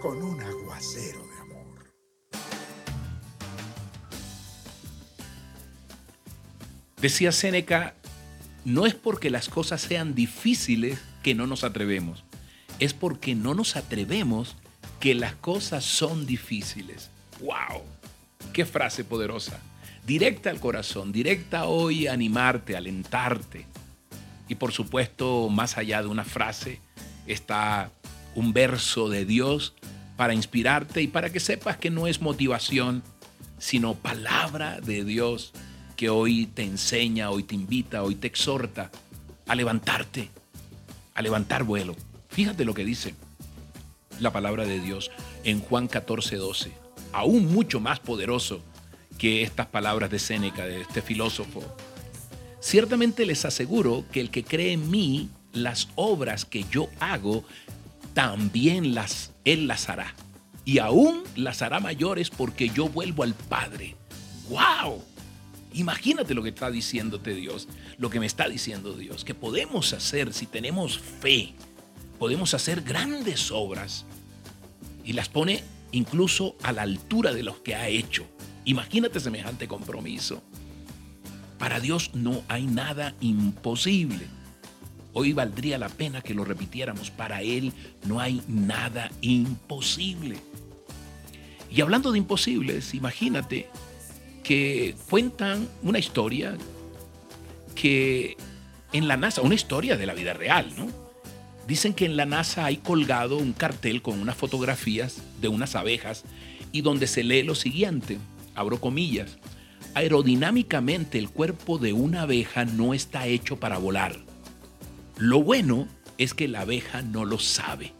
con un aguacero de amor. Decía Séneca, no es porque las cosas sean difíciles que no nos atrevemos, es porque no nos atrevemos que las cosas son difíciles. ¡Wow! ¡Qué frase poderosa! Directa al corazón, directa hoy a animarte, alentarte. Y por supuesto, más allá de una frase, está un verso de Dios para inspirarte y para que sepas que no es motivación, sino palabra de Dios que hoy te enseña, hoy te invita, hoy te exhorta a levantarte, a levantar vuelo. Fíjate lo que dice la palabra de Dios en Juan 14, 12, aún mucho más poderoso que estas palabras de Séneca, de este filósofo. Ciertamente les aseguro que el que cree en mí, las obras que yo hago, también las él las hará. Y aún las hará mayores porque yo vuelvo al Padre. ¡Wow! Imagínate lo que está diciéndote Dios, lo que me está diciendo Dios, que podemos hacer si tenemos fe, podemos hacer grandes obras y las pone incluso a la altura de los que ha hecho. Imagínate semejante compromiso. Para Dios no hay nada imposible. Hoy valdría la pena que lo repitiéramos. Para Él no hay nada imposible. Y hablando de imposibles, imagínate que cuentan una historia que en la NASA, una historia de la vida real, ¿no? Dicen que en la NASA hay colgado un cartel con unas fotografías de unas abejas y donde se lee lo siguiente, abro comillas, aerodinámicamente el cuerpo de una abeja no está hecho para volar. Lo bueno es que la abeja no lo sabe.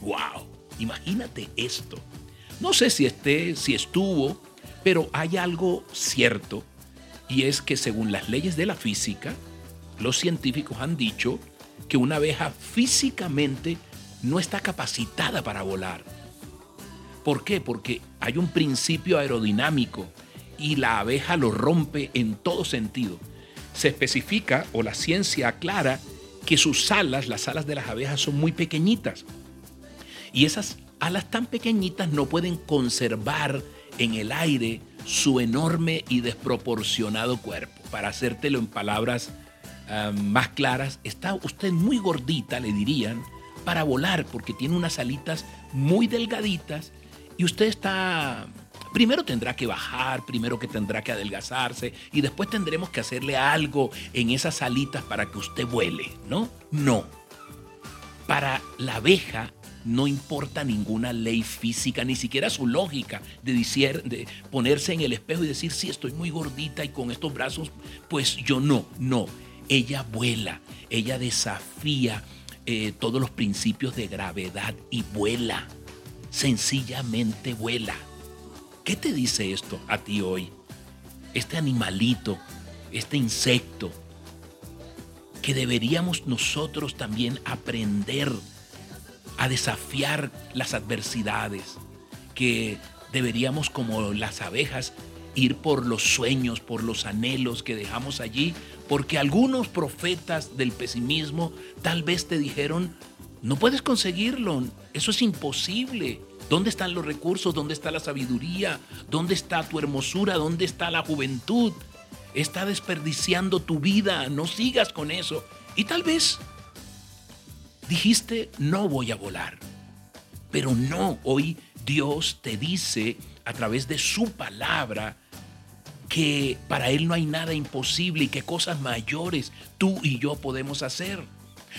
¡Wow! Imagínate esto. No sé si esté, si estuvo, pero hay algo cierto y es que según las leyes de la física, los científicos han dicho que una abeja físicamente no está capacitada para volar. ¿Por qué? Porque hay un principio aerodinámico y la abeja lo rompe en todo sentido. Se especifica o la ciencia aclara que sus alas, las alas de las abejas son muy pequeñitas. Y esas alas tan pequeñitas no pueden conservar en el aire su enorme y desproporcionado cuerpo. Para hacértelo en palabras uh, más claras, está usted muy gordita, le dirían, para volar, porque tiene unas alitas muy delgaditas y usted está Primero tendrá que bajar, primero que tendrá que adelgazarse y después tendremos que hacerle algo en esas alitas para que usted vuele, ¿no? No. Para la abeja no importa ninguna ley física, ni siquiera su lógica de, decir, de ponerse en el espejo y decir, sí, estoy muy gordita y con estos brazos, pues yo no, no. Ella vuela, ella desafía eh, todos los principios de gravedad y vuela, sencillamente vuela. ¿Qué te dice esto a ti hoy? Este animalito, este insecto, que deberíamos nosotros también aprender a desafiar las adversidades, que deberíamos como las abejas ir por los sueños, por los anhelos que dejamos allí, porque algunos profetas del pesimismo tal vez te dijeron, no puedes conseguirlo, eso es imposible, ¿Dónde están los recursos? ¿Dónde está la sabiduría? ¿Dónde está tu hermosura? ¿Dónde está la juventud? Está desperdiciando tu vida, no sigas con eso. Y tal vez dijiste, no voy a volar. Pero no, hoy Dios te dice a través de su palabra que para Él no hay nada imposible y que cosas mayores tú y yo podemos hacer.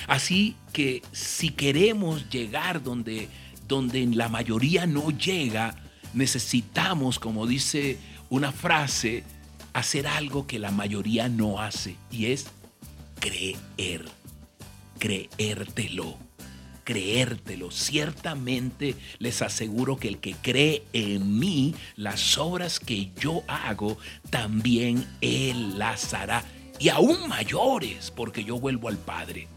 Así que si queremos llegar donde donde la mayoría no llega, necesitamos, como dice una frase, hacer algo que la mayoría no hace y es creer, creértelo, creértelo. Ciertamente les aseguro que el que cree en mí, las obras que yo hago, también él las hará. Y aún mayores, porque yo vuelvo al Padre.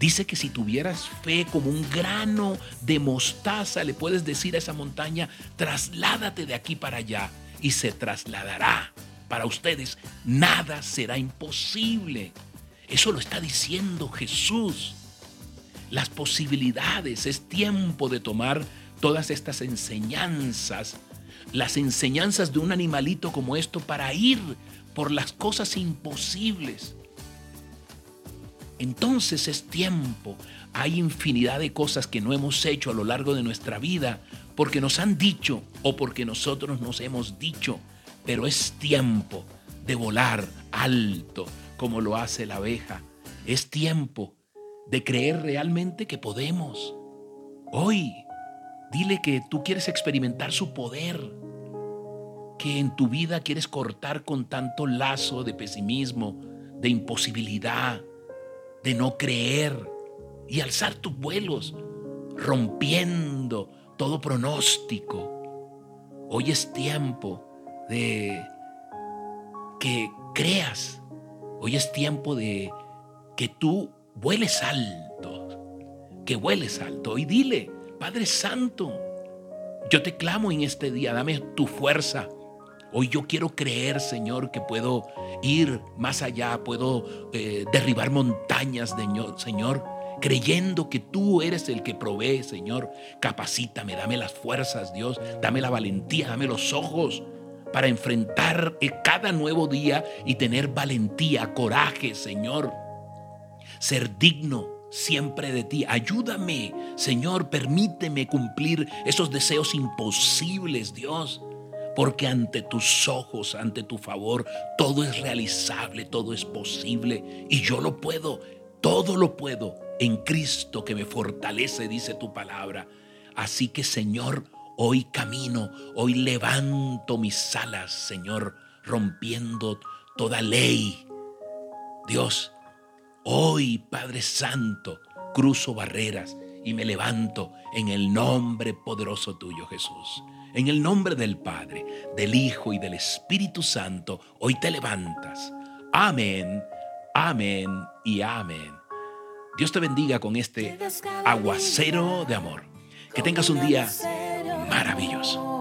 Dice que si tuvieras fe como un grano de mostaza, le puedes decir a esa montaña, trasládate de aquí para allá y se trasladará. Para ustedes nada será imposible. Eso lo está diciendo Jesús. Las posibilidades, es tiempo de tomar todas estas enseñanzas, las enseñanzas de un animalito como esto para ir por las cosas imposibles entonces es tiempo. Hay infinidad de cosas que no hemos hecho a lo largo de nuestra vida porque nos han dicho o porque nosotros nos hemos dicho, pero es tiempo de volar alto como lo hace la abeja. Es tiempo de creer realmente que podemos. Hoy, dile que tú quieres experimentar su poder, que en tu vida quieres cortar con tanto lazo de pesimismo, de imposibilidad, de no creer y alzar tus vuelos, rompiendo todo pronóstico. Hoy es tiempo de que creas. Hoy es tiempo de que tú vueles alto, que vueles alto. Y dile, Padre Santo, yo te clamo en este día, dame tu fuerza, Hoy yo quiero creer, Señor, que puedo ir más allá, puedo eh, derribar montañas, Señor, creyendo que tú eres el que provee, Señor. Capacítame, dame las fuerzas, Dios, dame la valentía, dame los ojos para enfrentar eh, cada nuevo día y tener valentía, coraje, Señor. Ser digno siempre de ti. Ayúdame, Señor, permíteme cumplir esos deseos imposibles, Dios porque ante tus ojos, ante tu favor, todo es realizable, todo es posible y yo lo puedo, todo lo puedo en Cristo que me fortalece, dice tu palabra. Así que Señor, hoy camino, hoy levanto mis alas, Señor, rompiendo toda ley. Dios, hoy, Padre Santo, cruzo barreras y me levanto en el nombre poderoso tuyo, Jesús. En el nombre del Padre, del Hijo y del Espíritu Santo, hoy te levantas. Amén, amén y amén. Dios te bendiga con este aguacero de amor. Que tengas un día maravilloso.